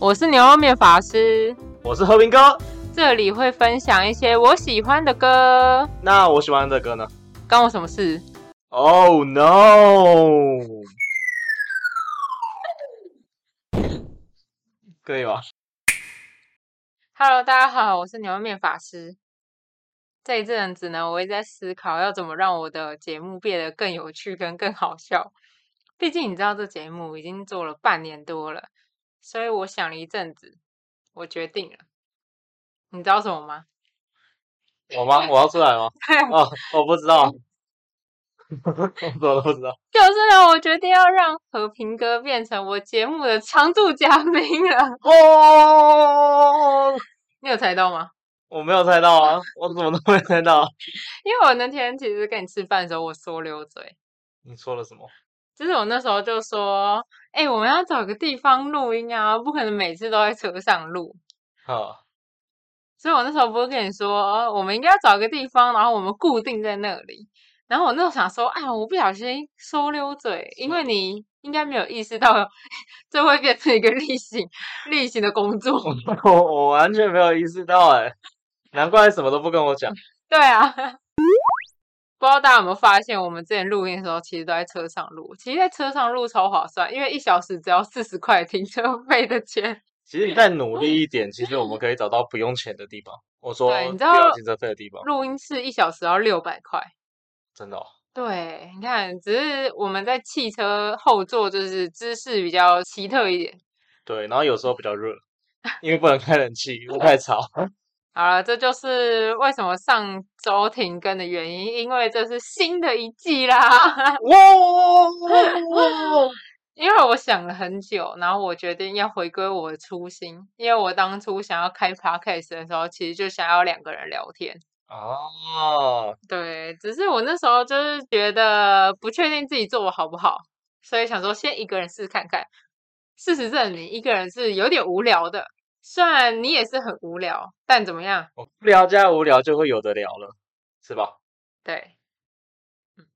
我是牛肉面法师，我是和平哥。这里会分享一些我喜欢的歌。那我喜欢的歌呢？关我什么事？Oh no！可以吗？Hello，大家好，我是牛肉面法师。这一阵子呢，我也在思考要怎么让我的节目变得更有趣跟更好笑。毕竟你知道，这节目已经做了半年多了，所以我想了一阵子，我决定了。你知道什么吗？我吗？我要出来吗？哦，我不知道，我都不知道。就是呢，我决定要让和平哥变成我节目的常驻嘉宾了。哦，你有猜到吗？我没有猜到啊，我怎么都没猜到。因为我那天其实跟你吃饭的时候，我说溜嘴。你说了什么？就是我那时候就说，哎，我们要找个地方录音啊，不可能每次都在车上录。好。所以我那时候不是跟你说，我们应该要找个地方，然后我们固定在那里。然后我那时候想说，啊，我不小心说溜嘴，因为你应该没有意识到 这会变成一个例行例行的工作。我我完全没有意识到，哎。难怪什么都不跟我讲。对啊，不知道大家有没有发现，我们之前录音的时候，其实都在车上录。其实，在车上录超划算，因为一小时只要四十块停车 费的钱。其实你再努力一点，其实我们可以找到不用钱的地方。我说，你知道停车费的地方，录音室一小时要六百块。真的？对，你看，只是我们在汽车后座，就是姿势比较奇特一点。对，然后有时候比较热，因为不能开冷气，会太吵。好了，这就是为什么上周停更的原因，因为这是新的一季啦。哇！因为我想了很久，然后我决定要回归我的初心。因为我当初想要开 podcast 的时候，其实就想要两个人聊天。哦，对，只是我那时候就是觉得不确定自己做的好不好，所以想说先一个人试看看。事实证明，一个人是有点无聊的。虽然你也是很无聊，但怎么样？无聊加无聊就会有的聊了，是吧？对，嗯，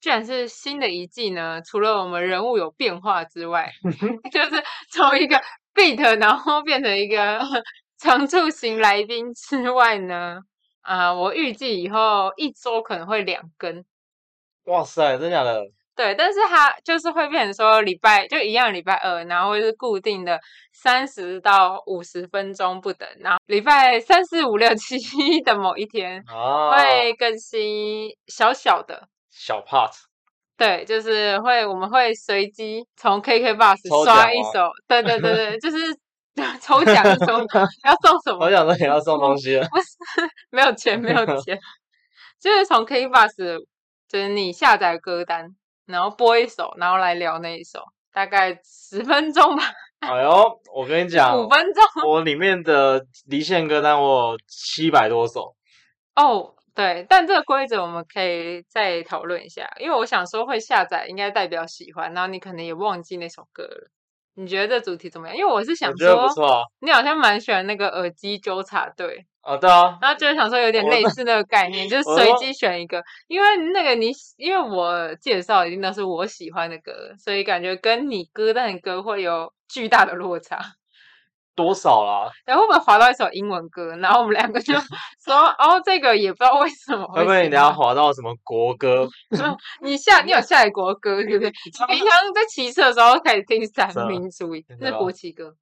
居然是新的一季呢。除了我们人物有变化之外 就是从一个 beat 然后变成一个 常驻型来宾之外呢，啊，我预计以后一周可能会两更。哇塞，真假的？对，但是它就是会变成说礼拜就一样，礼拜二，然后是固定的三十到五十分钟不等，然后礼拜三四五六七 的某一天会更新小小的小 part。对，就是会我们会随机从 KK Bus 刷一首，对对对对，就是 抽奖的时候要送什么？抽奖的也要送东西，不是没有钱没有钱，就是从 KK Bus 就是你下载歌单。然后播一首，然后来聊那一首，大概十分钟吧。哎呦，我跟你讲，五分钟，我里面的离线歌单我七百多首。哦，对，但这个规则我们可以再讨论一下，因为我想说会下载，应该代表喜欢，然后你可能也忘记那首歌了。你觉得这主题怎么样？因为我是想说，你好像蛮喜欢那个耳机纠察队。哦，对啊，然后就是想说有点类似那个概念，就是随机选一个，因为那个你因为我介绍一定都是我喜欢的歌，所以感觉跟你歌单的歌会有巨大的落差。多少啦？然后我们滑到一首英文歌，然后我们两个就 说：“哦，这个也不知道为什么。”会不会你等下滑到什么国歌？你下你有下载国歌对不对？平常在骑车的时候可以听三民主义，那是国旗歌。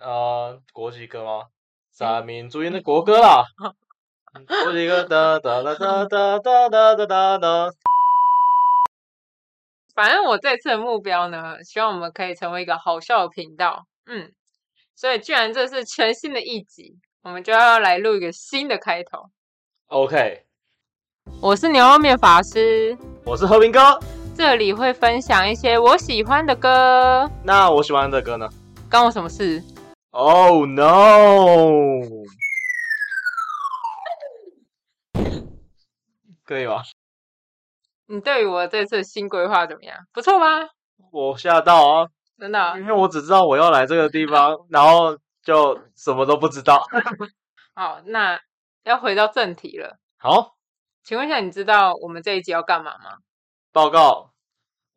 呃，国旗歌吗？三民主义的国歌啦，国旗歌哒哒哒哒哒哒哒哒哒哒。反正我这次的目标呢，希望我们可以成为一个好笑的频道。嗯，所以既然这是全新的一集，我们就要来录一个新的开头。OK，我是牛肉面法师，我是和平哥，这里会分享一些我喜欢的歌。那我喜欢的歌呢？关我什么事？Oh no！可以吧？你对于我这次新规划怎么样？不错吧？我吓到啊！真的，因为我只知道我要来这个地方，然后就什么都不知道。好，那要回到正题了。好，请问一下，你知道我们这一集要干嘛吗？报告。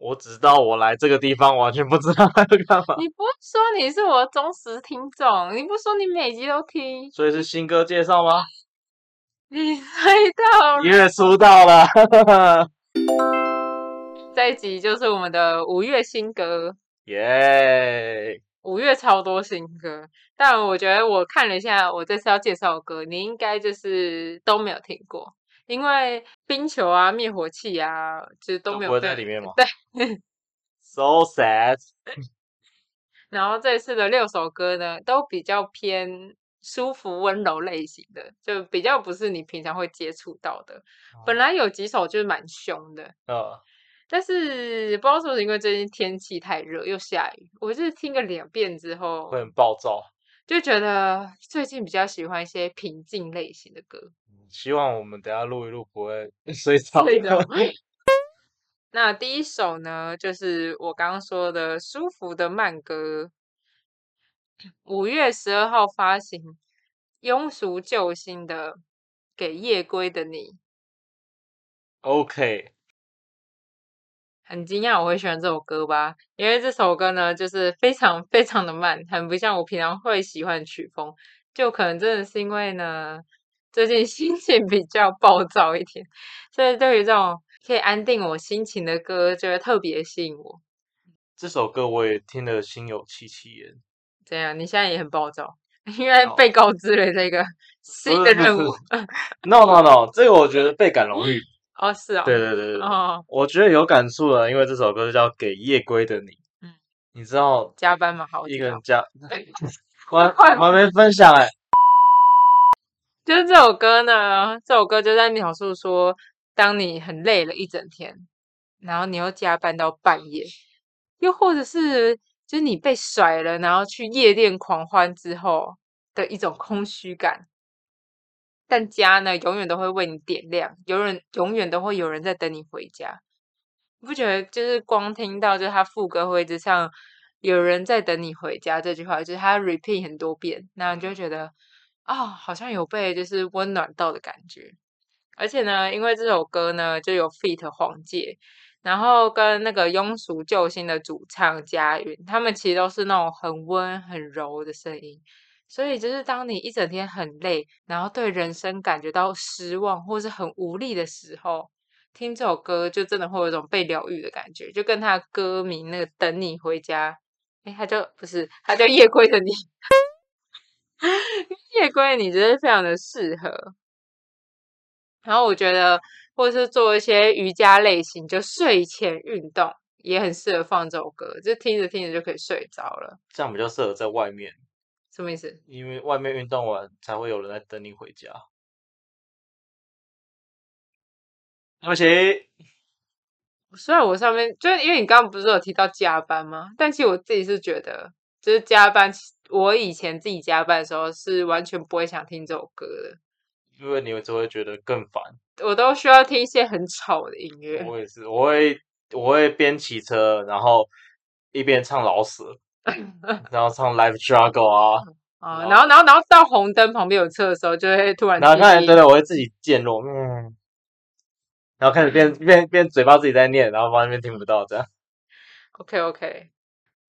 我只知道我来这个地方，完全不知道他 要干嘛。你不说你是我忠实听众，你不说你每集都听，所以是新歌介绍吗？你猜到了，月出道了。这一集就是我们的五月新歌，耶！五月超多新歌，但我觉得我看了一下，我这次要介绍的歌，你应该就是都没有听过，因为冰球啊、灭火器啊，其实都没有在里面嘛？对，so sad。然后这次的六首歌呢，都比较偏舒服温柔类型的，就比较不是你平常会接触到的。本来有几首就是蛮凶的，嗯。但是不知道是不是因为最近天气太热又下雨，我就是听个两遍之后会很暴躁，就觉得最近比较喜欢一些平静类型的歌。希望我们等下录一录不会 睡着。那第一首呢，就是我刚刚说的舒服的慢歌，五月十二号发行，庸俗救星的《给夜归的你》。OK。很惊讶我会喜欢这首歌吧？因为这首歌呢，就是非常非常的慢，很不像我平常会喜欢曲风。就可能真的是因为呢，最近心情比较暴躁一点，所以对于这种可以安定我心情的歌，就会特别吸引我。这首歌我也听得心有戚戚焉。怎样？你现在也很暴躁？因为被告知了这个 新的任务。No No No，这个我觉得倍感荣誉。哦，是啊，对对对对，哦，我觉得有感触了，因为这首歌是叫《给夜归的你》。嗯，你知道加班吗？好，一个人加，我我还没分享哎。就是这首歌呢，这首歌就在描述说，当你很累了一整天，然后你又加班到半夜，又或者是就是你被甩了，然后去夜店狂欢之后的一种空虚感。但家呢，永远都会为你点亮，有人永远都会有人在等你回家。你不觉得就是光听到就是他副歌会一直唱“有人在等你回家”这句话，就是他 repeat 很多遍，那你就觉得啊，好像有被就是温暖到的感觉。而且呢，因为这首歌呢就有 feat 黄玠，然后跟那个庸俗救星的主唱佳云，他们其实都是那种很温很柔的声音。所以，就是当你一整天很累，然后对人生感觉到失望或是很无力的时候，听这首歌就真的会有一种被疗愈的感觉，就跟他歌名那个“等你回家”，哎，他就不是，他叫《夜归的你》，夜归你真的非常的适合。然后我觉得，或者是做一些瑜伽类型，就睡前运动也很适合放这首歌，就听着听着就可以睡着了。这样比较适合在外面。什么意思？因为外面运动完才会有人来等你回家。对不起。虽然我上面就是因为你刚刚不是有提到加班吗？但其实我自己是觉得，就是加班，我以前自己加班的时候是完全不会想听这首歌的，因为你只会觉得更烦。我都需要听一些很吵的音乐。我也是，我会我会边骑车，然后一边唱老舍。然后唱 Life Struggle 啊，啊，然后然后然后到红灯旁边有车的时候，就会突然，然后看，对对，我会自己渐弱，嗯，然后开始变变变，嘴巴自己在念，然后旁边听不到这样。OK OK，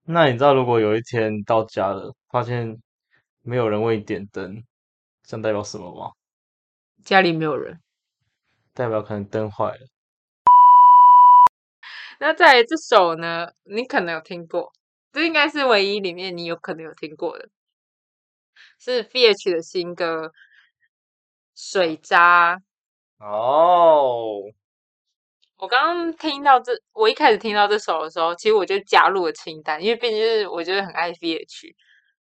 那你知道如果有一天到家了，发现没有人为你点灯，这样代表什么吗？家里没有人，代表可能灯坏了。那在这首呢，你可能有听过。这应该是唯一里面你有可能有听过的，是 F.H 的新歌《水渣》哦。我刚刚听到这，我一开始听到这首的时候，其实我就加入了清单，因为毕竟是我觉得很爱 VH，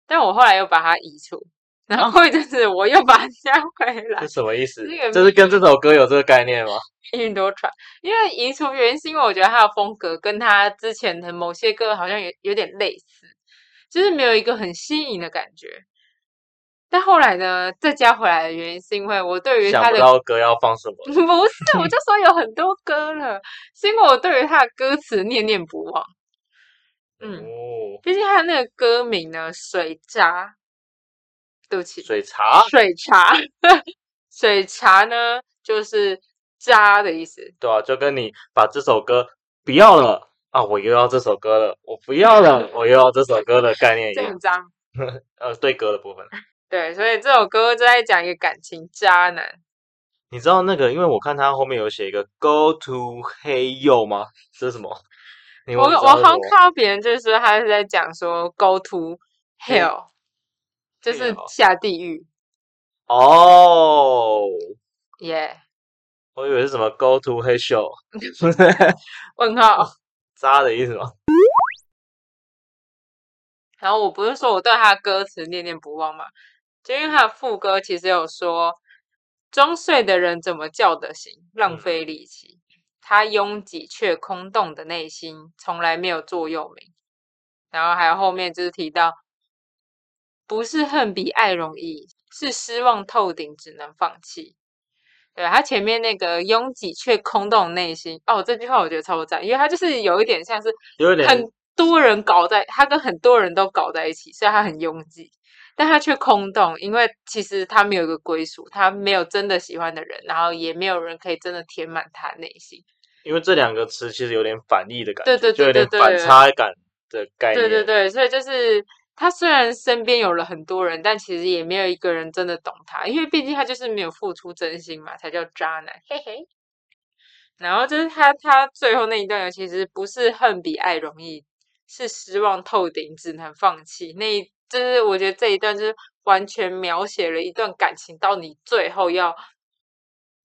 但我后来又把它移除，然后就是我又把它加回来。是什么意思？这是跟这首歌有这个概念吗？运多传，因为移除原因是因为我觉得它的风格跟它之前的某些歌好像有有点类似，就是没有一个很新颖的感觉。但后来呢，再加回来的原因是因为我对于他的歌要放什么？不是，我 就说有很多歌了，是因为我对于他的歌词念念不忘。嗯，毕竟他的那个歌名呢，水渣，对不起，水茶，水茶，水茶呢，就是。渣的意思，对啊，就跟你把这首歌不要了，啊，我又要这首歌了，我不要了，我又要这首歌的概念一样。脏，呃，对歌的部分。对，所以这首歌就在讲一个感情渣男。你知道那个，因为我看他后面有写一个 “Go to Hey You” 吗？这是什么？我我好像看到别人就是说他是在讲说 “Go to Hell”，就是下地狱。哦，耶！我以为是什么 “Go to Hey Show”，问号 渣的意思吗？然后我不是说我对他的歌词念念不忘吗？就因为他的副歌其实有说。装睡的人怎么叫得醒？浪费力气。他拥挤却空洞的内心，从来没有座右铭。然后还有后面就是提到，不是恨比爱容易，是失望透顶，只能放弃。对他前面那个拥挤却空洞的内心，哦，这句话我觉得超赞，因为他就是有一点像是有点很多人搞在，他跟很多人都搞在一起，所以他很拥挤。但他却空洞，因为其实他没有一个归属，他没有真的喜欢的人，然后也没有人可以真的填满他内心。因为这两个词其实有点反义的感觉，对对对，就有点反差感的概念。对对对，所以就是他虽然身边有了很多人，但其实也没有一个人真的懂他，因为毕竟他就是没有付出真心嘛，才叫渣男。嘿嘿。然后就是他他最后那一段，其实不是恨比爱容易，是失望透顶，只能放弃那。就是我觉得这一段就是完全描写了一段感情到你最后要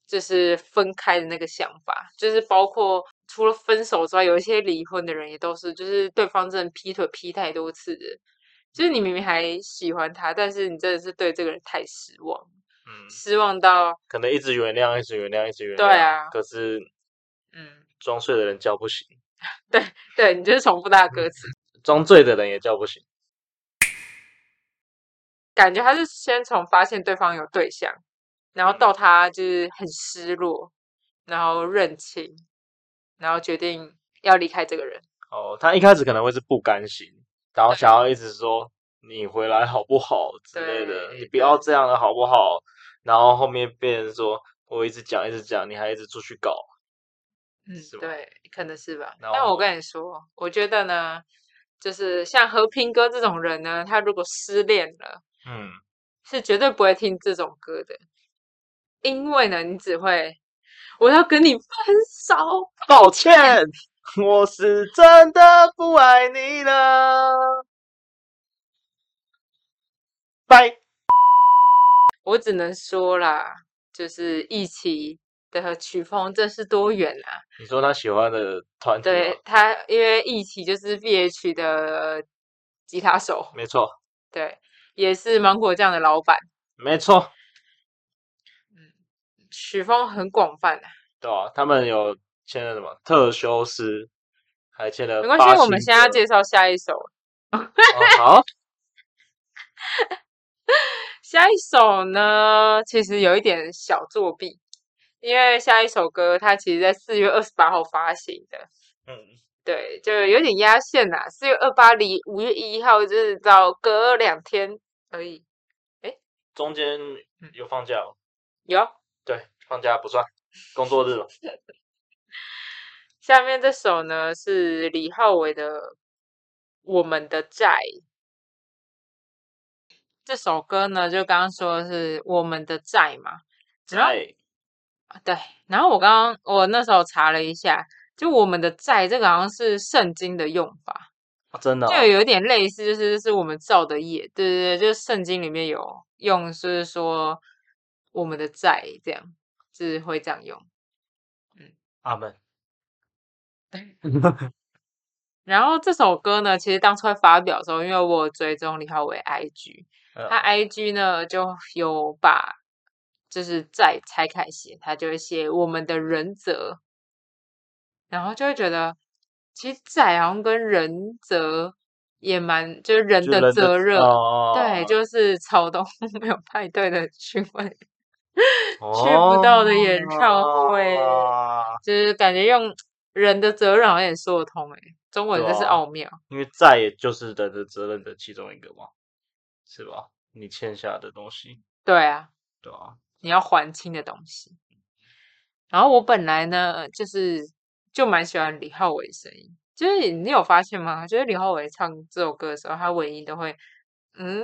就是分开的那个想法，就是包括除了分手之外，有一些离婚的人也都是，就是对方真的劈腿劈太多次的，就是你明明还喜欢他，但是你真的是对这个人太失望，嗯，失望到可能一直原谅，一直原谅，一直原谅，对啊，可是嗯，装睡的人叫不醒，对对，你就是重复他的歌词，装醉的人也叫不醒。感觉他是先从发现对方有对象，然后到他就是很失落，然后认清，然后决定要离开这个人。哦，他一开始可能会是不甘心，然后想要一直说你回来好不好之类的，你不要这样了好不好？然后后面变成说我一直讲一直讲，你还一直出去搞。嗯，对，可能是吧。但我跟你说，我觉得呢，就是像和平哥这种人呢，他如果失恋了。嗯，是绝对不会听这种歌的，因为呢，你只会我要跟你分手。抱歉，我是真的不爱你了。拜。我只能说啦，就是一起的曲风真是多元啊。你说他喜欢的团体？对他，因为一起就是 B H 的吉他手。没错。对。也是芒果酱的老板，没错。嗯，曲风很广泛的。对啊，他们有签了什么特修斯，还签了。没关系，我们现在介绍下一首。好。下一首呢，其实有一点小作弊，因为下一首歌它其实在四月二十八号发行的。嗯。对，就有点压线呐。四月二八离五月一号就是到隔两天。可以，哎，中间有放假吗？有，对，放假不算工作日了。下面这首呢是李浩伟的《我们的债》。这首歌呢，就刚刚说是我们的债嘛，债。对，然后我刚刚我那时候查了一下，就我们的债这个好像是圣经的用法。真的，就有点类似，就是是我们造的业，对对对，就是圣经里面有用，就是说我们的债这样，就是会这样用。嗯，阿门。然后这首歌呢，其实当初发表的时候，因为我追踪李浩伟 IG，他 IG 呢就有把就是债拆开写，他就会写我们的人则，然后就会觉得。其实债好像跟人责也蛮，就是人的责任，对，就是草东 没有派对的去问，去不到的演唱会，就是感觉用人的责任好像也说得通哎，中文真是奥妙。因为债也就是人的责任的其中一个嘛，是吧？你欠下的东西，对啊，对啊，你要还清的东西。然后我本来呢，就是。就蛮喜欢李浩伟声音，就是你有发现吗？就是李浩伟唱这首歌的时候，他尾音都会嗯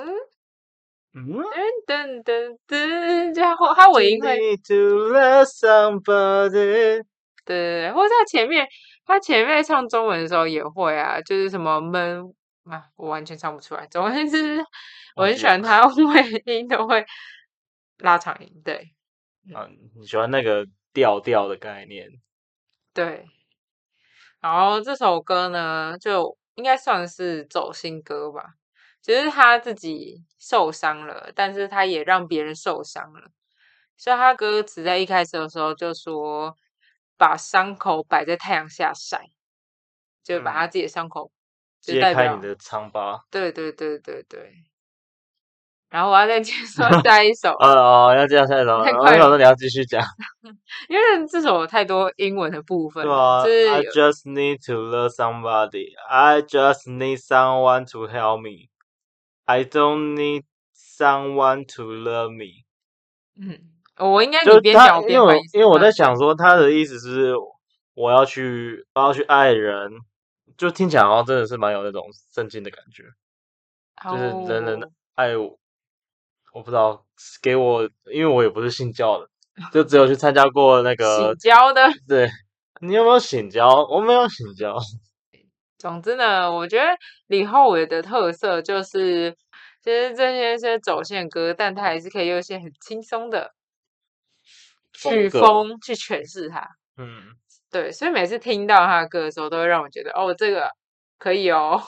嗯噔噔噔噔，然后他尾音会对，或者他前面他前面唱中文的时候也会啊，就是什么闷啊，我完全唱不出来。总之是我很喜欢他 尾音都会拉长音，对。啊，你喜欢那个调调的概念？对。然后这首歌呢，就应该算是走心歌吧。其实他自己受伤了，但是他也让别人受伤了。所以他歌词在一开始的时候就说：“把伤口摆在太阳下晒，就把他自己的伤口揭开你的疮疤。”对对对对对。然后我要再介绍 下一首。哦哦，要介绍下一首。我想说你要继续讲，因为这首有太多英文的部分。对啊。I just need to love somebody. I just need someone to help me. I don't need someone to love me. 嗯，我应该就边讲边因为因为我在想说他的意思是我要去我要去爱人，就听起来好像真的是蛮有那种圣经的感觉，就是人人爱我。我不知道，给我，因为我也不是信教的，就只有去参加过那个醒教的。对，你有没有醒教？我没有醒教。总之呢，我觉得李浩伟的特色就是，其实这些些走线歌，但他还是可以用一些很轻松的曲风去诠释它。嗯，对，所以每次听到他的歌的时候，都会让我觉得，哦，这个可以哦，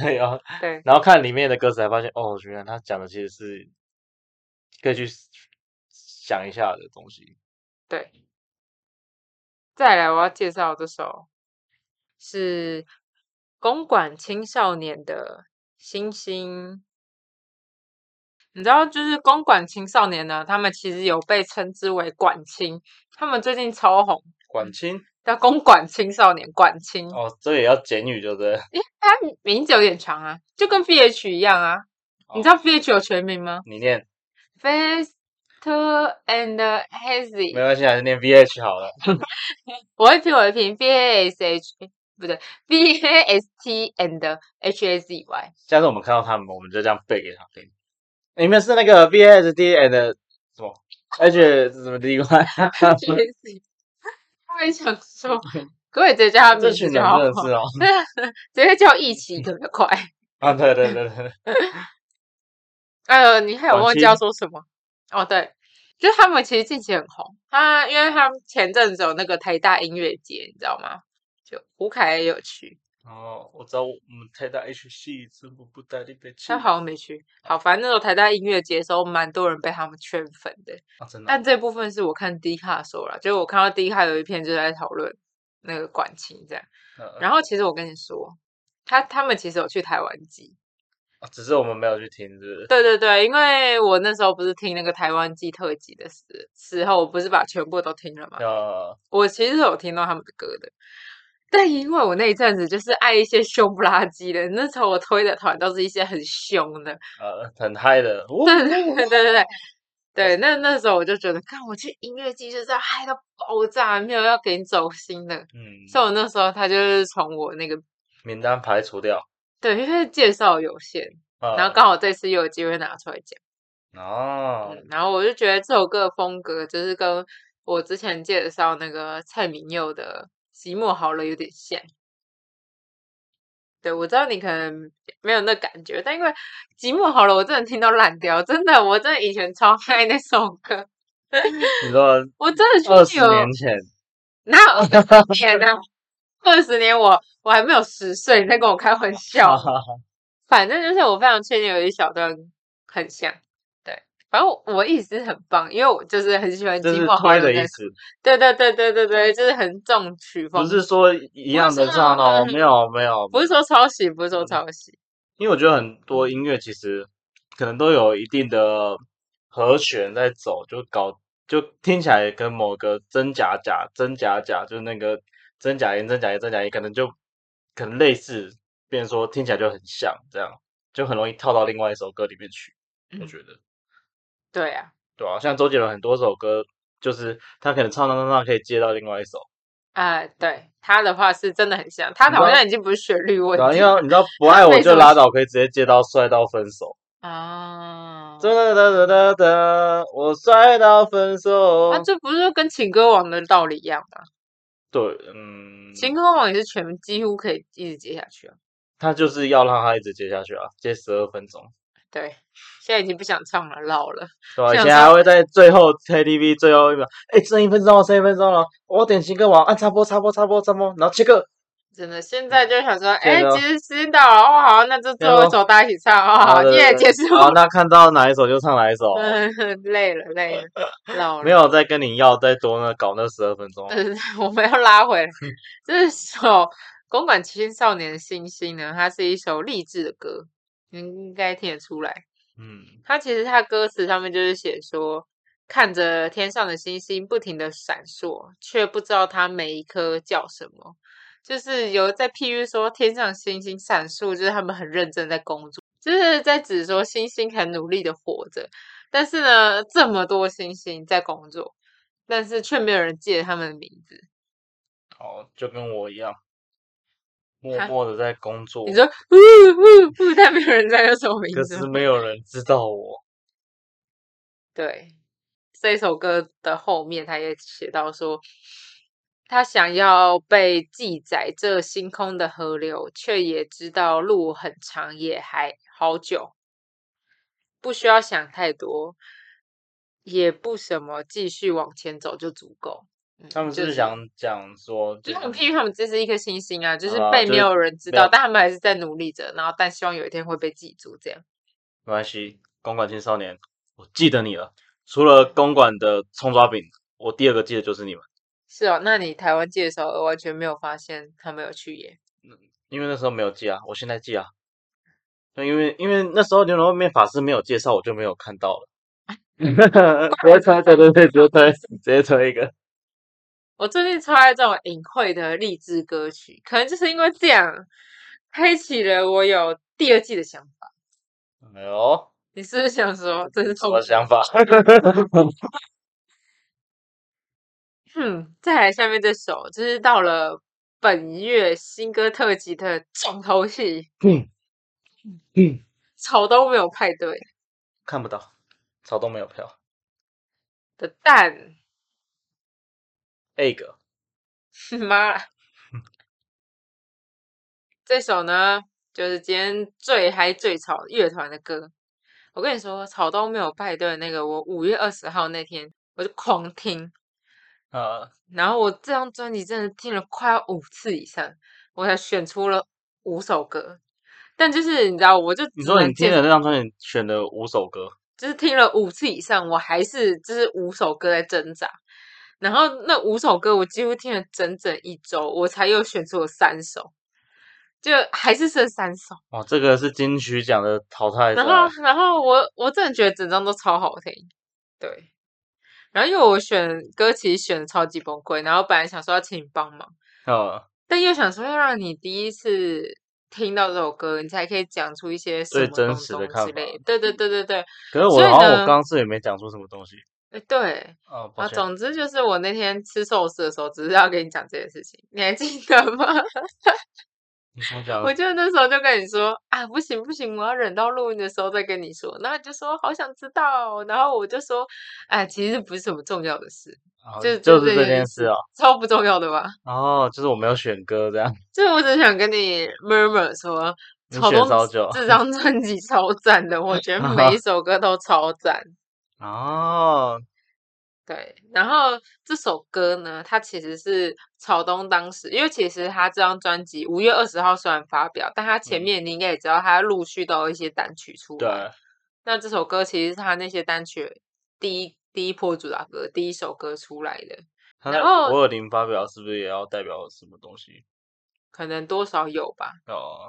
可以哦。对，然后看里面的歌词，才发现，哦，原来他讲的其实是。可以去想一下的东西。对，再来我要介绍这首是公馆青少年的星星。你知道，就是公馆青少年呢，他们其实有被称之为管青，他们最近超红。管青叫公馆青少年管青。哦，这也要简语，对不对？诶，他名字有点长啊，就跟 V H 一样啊。你知道 V H 有全名吗？你念。Fast and hazy，没关系，还是念 V H 好了。我会拼，我会拼 V A S H，不对，V A S T and H A Z Y。下次我们看到他们，我们就这样背给他听。你们是那个 V A S T and 什么 H 是什么地方？我也想说，可以直接叫他名字就好。直接叫一起特别快。啊，对对对对。呃，你还有忘记要说什么？哦，对，就是他们其实近期很红。他因为他们前阵子有那个台大音乐节，你知道吗？就胡凯也有去。哦，我知道我们台大 H 系怎么不带你去？他好像没去。好，反正那时候台大音乐节的时候，蛮多人被他们圈粉的。啊，真的。但这部分是我看 D 卡说了，就是我看到 D 卡有一篇就在讨论那个管情这样。然后其实我跟你说，他他们其实有去台湾记。只是我们没有去听，是？对对对，因为我那时候不是听那个台湾季特辑的时时候，我不是把全部都听了吗？呃，我其实有听到他们的歌的，但因为我那一阵子就是爱一些凶不拉几的，那时候我推的团都是一些很凶的，呃，很嗨的。对对对对对对，那那时候我就觉得，看我去音乐季就是要嗨到爆炸，没有要给你走心的。嗯，所以我那时候他就是从我那个名单排除掉。对，因为介绍有限，然后刚好这次又有机会拿出来讲哦。然后我就觉得这首歌的风格就是跟我之前介绍那个蔡明佑的《寂寞好了》有点像。对，我知道你可能没有那感觉，但因为《寂寞好了》，我真的听到烂掉，真的，我真的以前超爱那首歌。你说我真的二十年前，那天呢？二十年，我我还没有十岁，你在跟我开玩笑。反正就是我非常确定有一小段很像，对。反正我意思很棒，因为我就是很喜欢寂寞好的意思。对对对对对对，就是很重曲风。不是说一样的唱哦，没有没有，不是说抄袭，不是说抄袭。因为我觉得很多音乐其实可能都有一定的和弦在走，就搞就听起来跟某个真假假真假假，就是那个。真假音，真假音，真假音，可能就可能类似，变成说听起来就很像，这样就很容易跳到另外一首歌里面去。我觉得，对呀，对啊，像周杰伦很多首歌，就是他可能唱唱唱唱可以接到另外一首，啊，对他的话是真的很像，他好像已经不是旋律问题，因为你知道不爱我就拉倒，可以直接接到帅到分手啊！哒哒哒哒哒，我帅到分手，那这不是跟情歌王的道理一样吗？对，嗯，情歌王也是全几乎可以一直接下去啊。他就是要让他一直接下去啊，接十二分钟。对，现在已经不想唱了，老了。对，以前还会在最后 KTV 最后一秒，哎，剩一分钟了，剩一分钟了，我点情歌王，按插播，插播，插播，插播，然后切歌。真的，现在就想说，哎，其实时间到了，哦，好，那就最后一首大家一起唱，哦，好，你也，结束。好，那看到哪一首就唱哪一首。累了，累了，老了。没有再跟你要再多呢，搞那十二分钟。嗯，我们要拉回来。这首《公馆青少年的星星》呢，它是一首励志的歌，应该听得出来。嗯，它其实它歌词上面就是写说，看着天上的星星不停的闪烁，却不知道它每一颗叫什么。就是有在譬喻说天上星星闪烁，就是他们很认真在工作，就是在指说星星很努力的活着。但是呢，这么多星星在工作，但是却没有人记得他们的名字。哦，就跟我一样，默默的在工作。你说，呜呜呜，但没有人在叫什么名字，可是没有人知道我。对，这首歌的后面他也写到说。他想要被记载这星空的河流，却也知道路很长，也还好久，不需要想太多，也不什么，继续往前走就足够。他们是想讲说，就很批评他们这是一颗星星啊，就是被没有人知道，但他们还是在努力着，然后但希望有一天会被记住，这样。没关系，公馆青少年，我记得你了。除了公馆的葱抓饼，我第二个记得就是你们。是哦，那你台湾寄的时候完全没有发现他没有去耶？嗯，因为那时候没有寄啊，我现在寄啊。那因为因为那时候牛肉面法师没有介绍，我就没有看到了。直接猜，对对对，直接猜，直接猜一个。我最近超爱这种隐晦的励志歌曲，可能就是因为这样，开启了我有第二季的想法。没有？你是不是想说这是什么想法？嗯，再来下面这首，就是到了本月新歌特辑的重头戏。嗯嗯，草东没有派对，看不到，草东没有票的蛋，egg，妈，这首呢，就是今天最嗨最吵乐团的歌。我跟你说，草东没有派对那个，我五月二十号那天我就狂听。呃，然后我这张专辑真的听了快要五次以上，我才选出了五首歌。但就是你知道，我就你说你听了这张专辑选了五首歌，就是听了五次以上，我还是就是五首歌在挣扎。然后那五首歌我几乎听了整整一周，我才又选出了三首，就还是剩三首。哦，这个是金曲奖的淘汰。然后，然后我我真的觉得整张都超好听，对。然后因为我选歌其实选的超级崩溃，然后本来想说要请你帮忙，哦，但又想说要让你第一次听到这首歌，你才可以讲出一些最真实的看法。对对对对对。可是我好像我刚次也没讲出什么东西。哎，对，啊，总之就是我那天吃寿司的时候，只是要跟你讲这件事情，你还记得吗？我就那时候就跟你说啊，不行不行，我要忍到录音的时候再跟你说。然后就说好想知道，然后我就说，哎，其实不是什么重要的事，就就是这件事哦，超不重要的吧？哦，就是我没有选歌这样，就是我只想跟你 murmur 说，超多这张专辑超赞的，我觉得 每一首歌都超赞 哦。对，然后这首歌呢，它其实是草东当时，因为其实他这张专辑五月二十号虽然发表，但他前面你应该也知道，他陆续都有一些单曲出来。对，那这首歌其实是他那些单曲第一第一波主打歌，第一首歌出来的。然后五二零发表是不是也要代表什么东西？可能多少有吧。哦，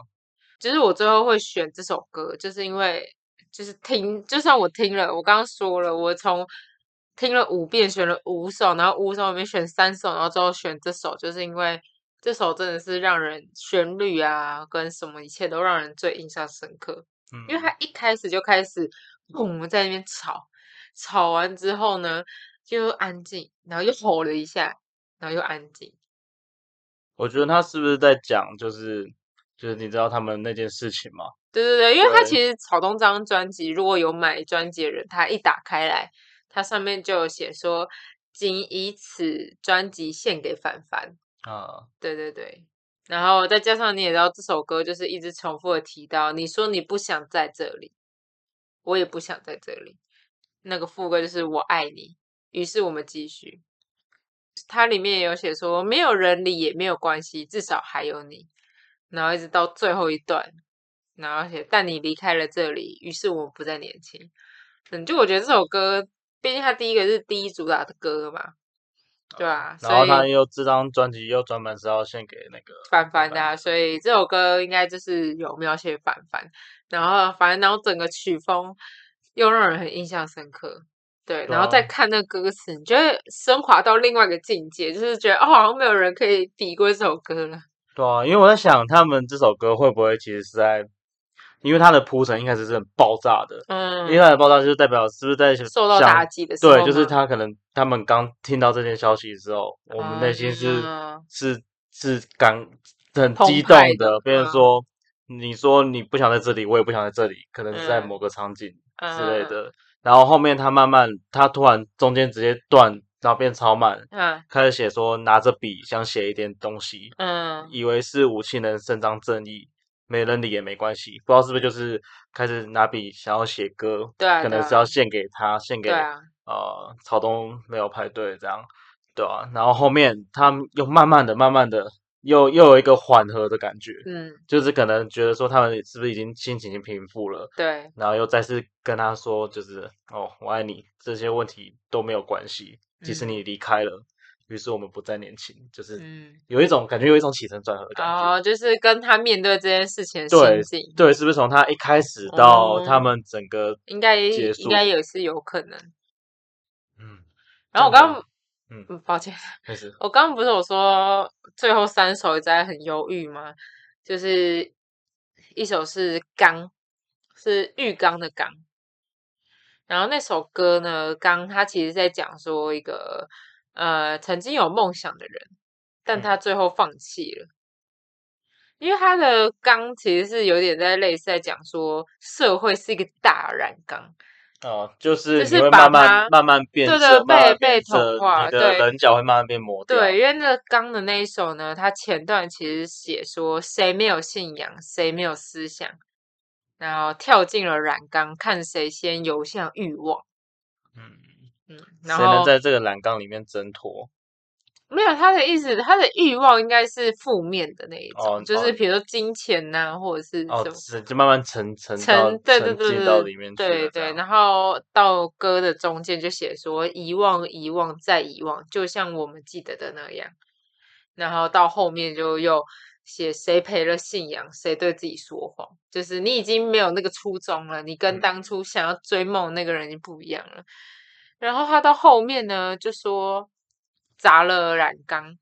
其实我最后会选这首歌，就是因为就是听，就算我听了，我刚刚说了，我从。听了五遍，选了五首，然后五首里面选三首，然后最后选这首，就是因为这首真的是让人旋律啊，跟什么一切都让人最印象深刻。嗯，因为他一开始就开始我们在那边吵，吵完之后呢就安静，然后又吼了一下，然后又安静，我觉得他是不是在讲，就是就是你知道他们那件事情吗？对对对，因为他其实草东这张专辑，如果有买专辑的人，他一打开来，它上面就有写说，仅以此专辑献给凡凡啊。对对对，然后再加上你也知道这首歌就是一直重复的提到，你说你不想在这里，我也不想在这里。那个副歌就是我爱你，于是我们继续。它里面也有写说，没有人理也没有关系，至少还有你。然后一直到最后一段，然后写但你离开了这里，于是我们不再年轻。嗯，就我觉得这首歌，毕竟他第一个是第一主打的歌嘛，对啊？然后他又这张专辑又专门是要献给那个凡凡的，所以这首歌应该就是有描写凡凡。然后反正然后整个曲风又让人很印象深刻。对，然后再看那歌词，你觉得升华到另外一个境界，就是觉得哦，好像没有人可以比过这首歌了。对啊，因为我在想，他们这首歌会不会其实是在，因为它的铺陈一开始是很爆炸的，嗯，因为它的爆炸就是代表是不是在受到打击的时候？对，就是他可能他们刚听到这件消息之后，我们内心是是是感很激动的。别人说，你说你不想在这里，我也不想在这里，可能是在某个场景之类的。然后后面他慢慢，他突然中间直接断，然后变超慢，嗯，开始写说拿着笔想写一点东西，嗯，以为是武器能伸张正义，没人理也没关系，不知道是不是就是开始拿笔想要写歌，对，可能是要献给他，献给呃草东没有排队这样，对啊，然后后面他们又慢慢的、慢慢的。又又有一个缓和的感觉，嗯，就是可能觉得说他们是不是已经心情已经平复了，对，然后又再次跟他说，就是哦，我爱你，这些问题都没有关系，即使你离开了，于是我们不再年轻，就是有一种感觉，有一种起承转合的感觉，哦，就是跟他面对这件事情心境，对，是不是从他一开始到他们整个应该应该也是有可能，嗯，然后我刚。嗯，抱歉，我刚刚不是我说最后三首在很忧郁吗？就是一首是缸，是浴缸的缸。然后那首歌呢，缸它其实在讲说一个呃曾经有梦想的人，但他最后放弃了，因为他的缸其实是有点在类似在讲说社会是一个大染缸。哦，就是就是慢慢慢慢变，对对，被被同化，对，棱角会慢慢变磨掉。对，因为那刚的那一首呢，他前段其实写说谁没有信仰，谁没有思想，然后跳进了染缸，看谁先游向欲望。嗯嗯，谁能在这个栏杆里面挣脱？没有他的意思，他的欲望应该是负面的那一种，就是比如说金钱呐，或者是什么，就慢慢沉沉沉，对对对对，到里面对对。然后到歌的中间就写说遗忘遗忘再遗忘，就像我们记得的那样。然后到后面就又写谁赔了信仰，谁对自己说谎，就是你已经没有那个初衷了，你跟当初想要追梦那个人已经不一样了。然后他到后面呢，就说。砸了染缸，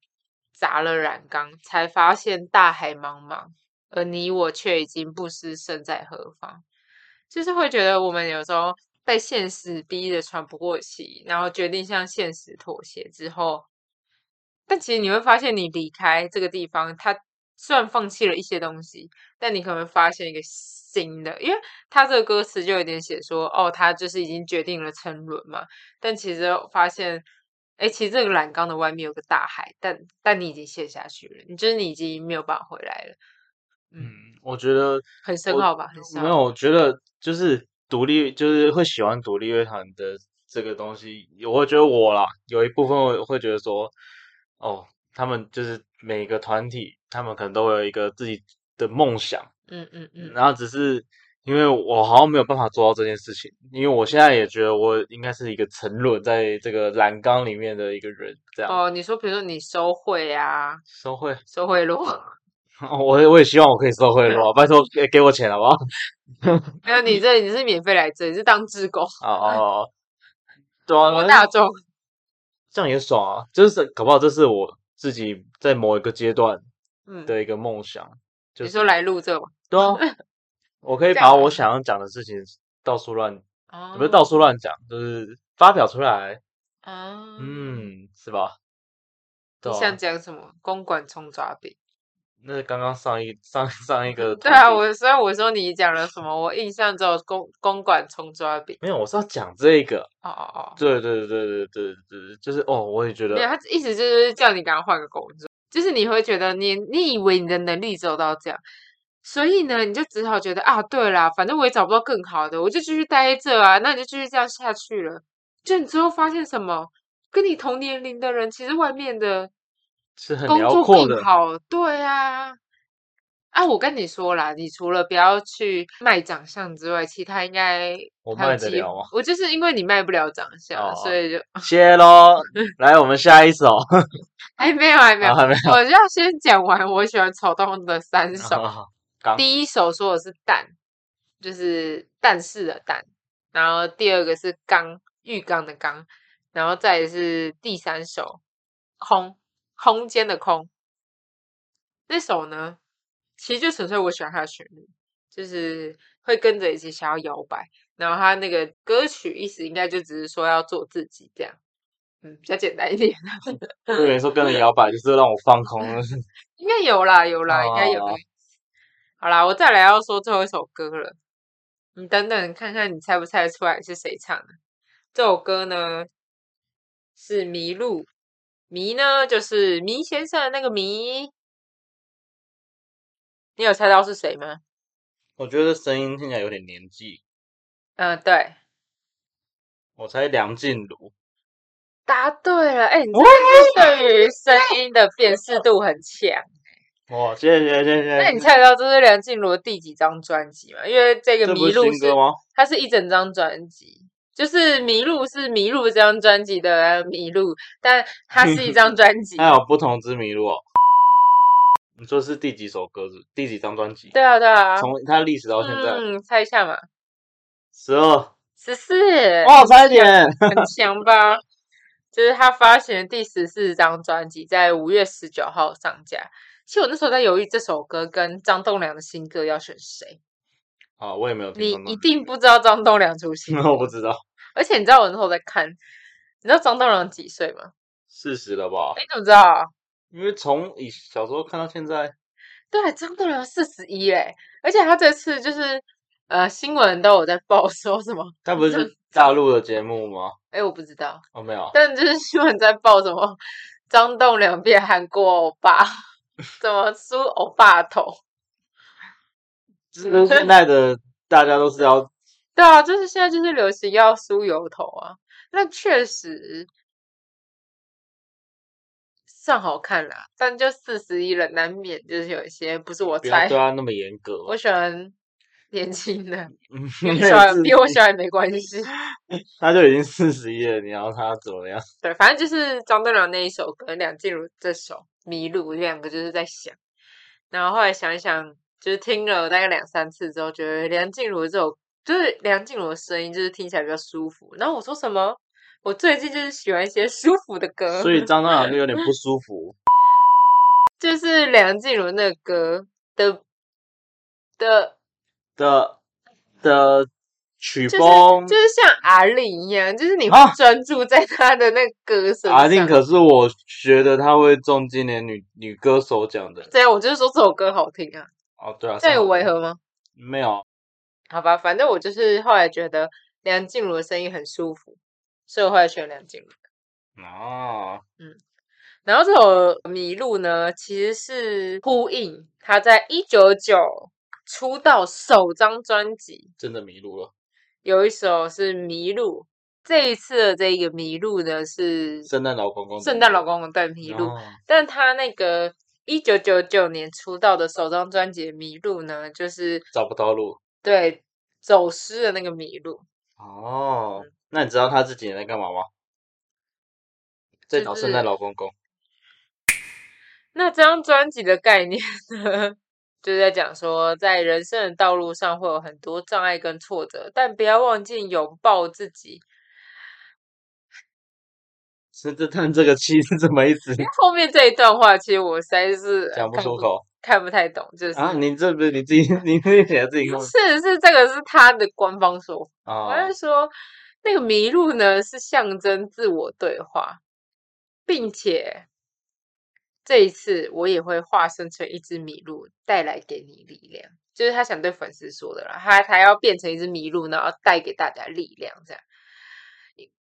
砸了染缸，才发现大海茫茫，而你我却已经不知身在何方。就是会觉得我们有时候被现实逼得喘不过气，然后决定向现实妥协之后，但其实你会发现，你离开这个地方，他虽然放弃了一些东西，但你可能发现一个新的，因为他这个歌词就有点写说，哦，他就是已经决定了沉沦嘛，但其实发现。哎，其实这个栏杆的外面有个大海，但但你已经陷下去了，你就是你已经没有办法回来了。嗯，我觉得很深奥吧？很深奥没有，我觉得就是独立，就是会喜欢独立乐团的这个东西。我会觉得我啦，有一部分会会觉得说，哦，他们就是每个团体，他们可能都有一个自己的梦想。嗯嗯嗯，然后只是。因为我好像没有办法做到这件事情，因为我现在也觉得我应该是一个沉沦在这个栏杆里面的一个人，这样。哦，你说，比如说你收贿啊，收贿，收贿赂。我我也希望我可以收贿赂，拜托给给我钱好不好？没有，你这你是免费来这，你是当志工。哦哦，对啊，我大众，这样也爽啊！就是搞不好这是我自己在某一个阶段的一个梦想。你说来录这吗？对啊。我可以把我想要讲的事情到处乱，不是到处乱讲，就是发表出来。嗯，是吧？你想讲什么？公馆葱抓饼？那是刚刚上一上上一个。对啊，我虽然我说你讲了什么，我印象只有公公馆葱抓饼。没有，我是要讲这个。哦哦哦。对对对对对对，就是哦，我也觉得。对，他意思就是叫你赶快换个工作，就是你会觉得你你以为你的能力走到这样，所以呢，你就只好觉得啊，对啦，反正我也找不到更好的，我就继续待在这啊，那你就继续这样下去了。就你之后发现什么，跟你同年龄的人，其实外面的。是很辽阔的，好对啊，啊，我跟你说啦，你除了不要去卖长相之外，其他应该我卖得了吗？我就是因为你卖不了长相，所以就谢喽。来，我们下一首，还 没有，还没有，还没有，我要先讲完我喜欢草东的三 首。第一首说的是蛋，就是但是的蛋，然后第二个是缸，浴缸的缸，然后再是第三首空。空间的空，那首呢，其实就纯粹我喜欢它的旋律，就是会跟着一起想要摇摆。然后它那个歌曲意思应该就只是说要做自己这样，嗯，比较简单一点。对你说跟着摇摆就是让我放空，应该有啦，有 啦，应该有。好啦，我再来要说最后一首歌了，你等等看看，你猜不猜得出来是谁唱的？这首歌呢是麋鹿。迷呢，就是迷先生的那个迷，你有猜到是谁吗？我觉得声音听起来有点年纪。嗯，对。我猜梁静茹。答对了，哎，你对于声音的辨识度很强。哇，谢谢谢谢。那你猜得到这是梁静茹的第几张专辑吗？因为这个迷路是它是一整张专辑。就是迷路是迷路这张专辑的迷路，但它是一张专辑，还有不同之迷路哦。你说是第几首歌？是第几张专辑？对啊，对啊，从它历史到现在，嗯，猜一下嘛。十二、十四，哇，差一点，很强吧？就是他发行的第十四张专辑，在五月十九号上架。其实我那时候在犹豫这首歌跟张栋梁的新歌要选谁。啊，我也没有。你一定不知道张栋梁出现。我不知道。而且你知道我那时候在看，你知道张栋梁几岁吗？四十了吧？你怎么知道？因为从以小时候看到现在。对，张栋梁四十一嘞，而且他这次就是呃新闻都有在报说什么？他不是大陆的节目吗？哎，我不知道。哦，没有。但就是新闻在报什么？张栋梁变韩国欧巴，怎么梳欧巴头？是现在的 大家都是要，对啊，就是现在就是流行要梳油头啊。那确实算好看啦，但就四十一了，难免就是有一些不是我猜。对啊，那么严格。我喜欢年轻的，喜欢比我小也没关系。他就已经四十一了，你要他怎么样？对，反正就是张栋梁那一首歌，梁静茹这首《迷路》，两个就是在想，然后后来想一想。就是听了大概两三次之后，觉得梁静茹这首就是梁静茹的声音，就是听起来比较舒服。然后我说什么？我最近就是喜欢一些舒服的歌，所以张栋梁就有点不舒服。就是梁静茹那歌的的的的曲风，就是像阿令一样，就是你会专注在他的那歌声。阿令可是我觉得他会中今年女女歌手奖的。对啊，我就是说这首歌好听啊。哦，对啊，这有违和吗？没有，好吧，反正我就是后来觉得梁静茹的声音很舒服，所以我后来选梁静茹。哦，嗯，然后这首《迷路》呢，其实是呼应他在一九九出道首张专辑，真的迷路了。有一首是《迷路》，这一次的这个《迷路》呢是圣诞老公公，圣诞老公公对迷路，但他那个。一九九九年出道的首张专辑《迷路》呢，就是找不到路，对，走失的那个迷路。哦，那你知道他这几年在干嘛吗？在找圣诞老公公。那这张专辑的概念呢，就是在讲说，在人生的道路上会有很多障碍跟挫折，但不要忘记拥抱自己。是这叹这个气是什么意思？后面这一段话，其实我实在是讲不出口，看不太懂。就是啊，你这不是你自己，你自己写自己。是是，这个是他的官方说法。我是说，那个麋鹿呢，是象征自我对话，并且这一次我也会化身成一只麋鹿，带来给你力量。就是他想对粉丝说的啦，他他要变成一只麋鹿，然后带给大家力量。这样，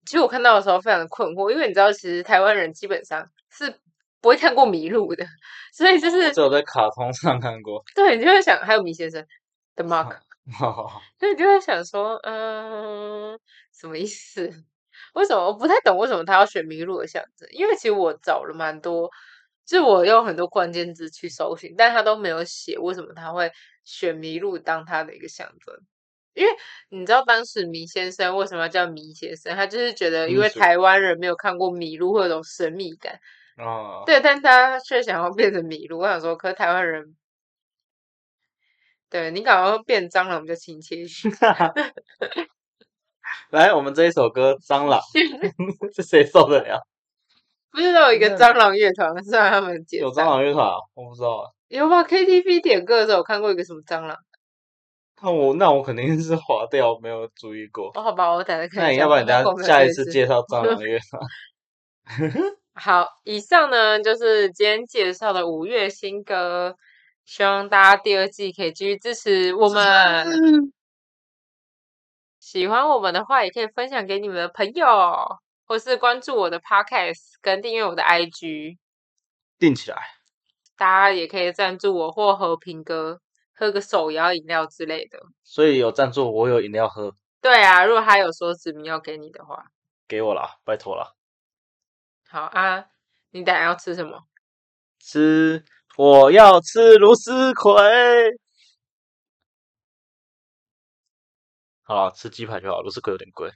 其实我看到的时候非常的困惑，因为你知道，其实台湾人基本上是不会看过麋鹿的，所以就是只有在卡通上看过。对，你就会想，还有米先生的 Mark，所以你就会想说，嗯，什么意思？为什么我不太懂？为什么他要选麋鹿的象征？因为其实我找了蛮多。就我用很多关键字去搜寻，但他都没有写为什么他会选麋鹿当他的一个象征。因为你知道当时迷先生为什么要叫迷先生？他就是觉得因为台湾人没有看过麋鹿，会有种神秘感。哦。对，但他却想要变成麋鹿。我想说，可是台湾人，对你赶快变蟑螂比较亲切一些。来，我们这一首歌《蟑螂》，是谁受得了？不是都有一个蟑螂乐团，是让他们解有蟑螂乐团啊？我不知道。有吧？KTV 点歌的时候，我看过一个什么蟑螂。那我那我肯定是划掉，没有注意过。哦，好吧，我等下看。那你要不然等下下一次介绍蟑螂乐团。好，以上呢就是今天介绍的五月新歌，希望大家第二季可以继续支持我们。喜欢我们的话，也可以分享给你们的朋友。或是关注我的 podcast，跟订阅我的 IG，订起来。大家也可以赞助我或和平哥喝个手摇饮料之类的。所以有赞助，我有饮料喝。对啊，如果他有说指名要给你的话，给我啦，拜托啦。好啊，你等下要吃什么？吃，我要吃芦丝葵。好了，吃鸡排就好，芦丝葵有点贵。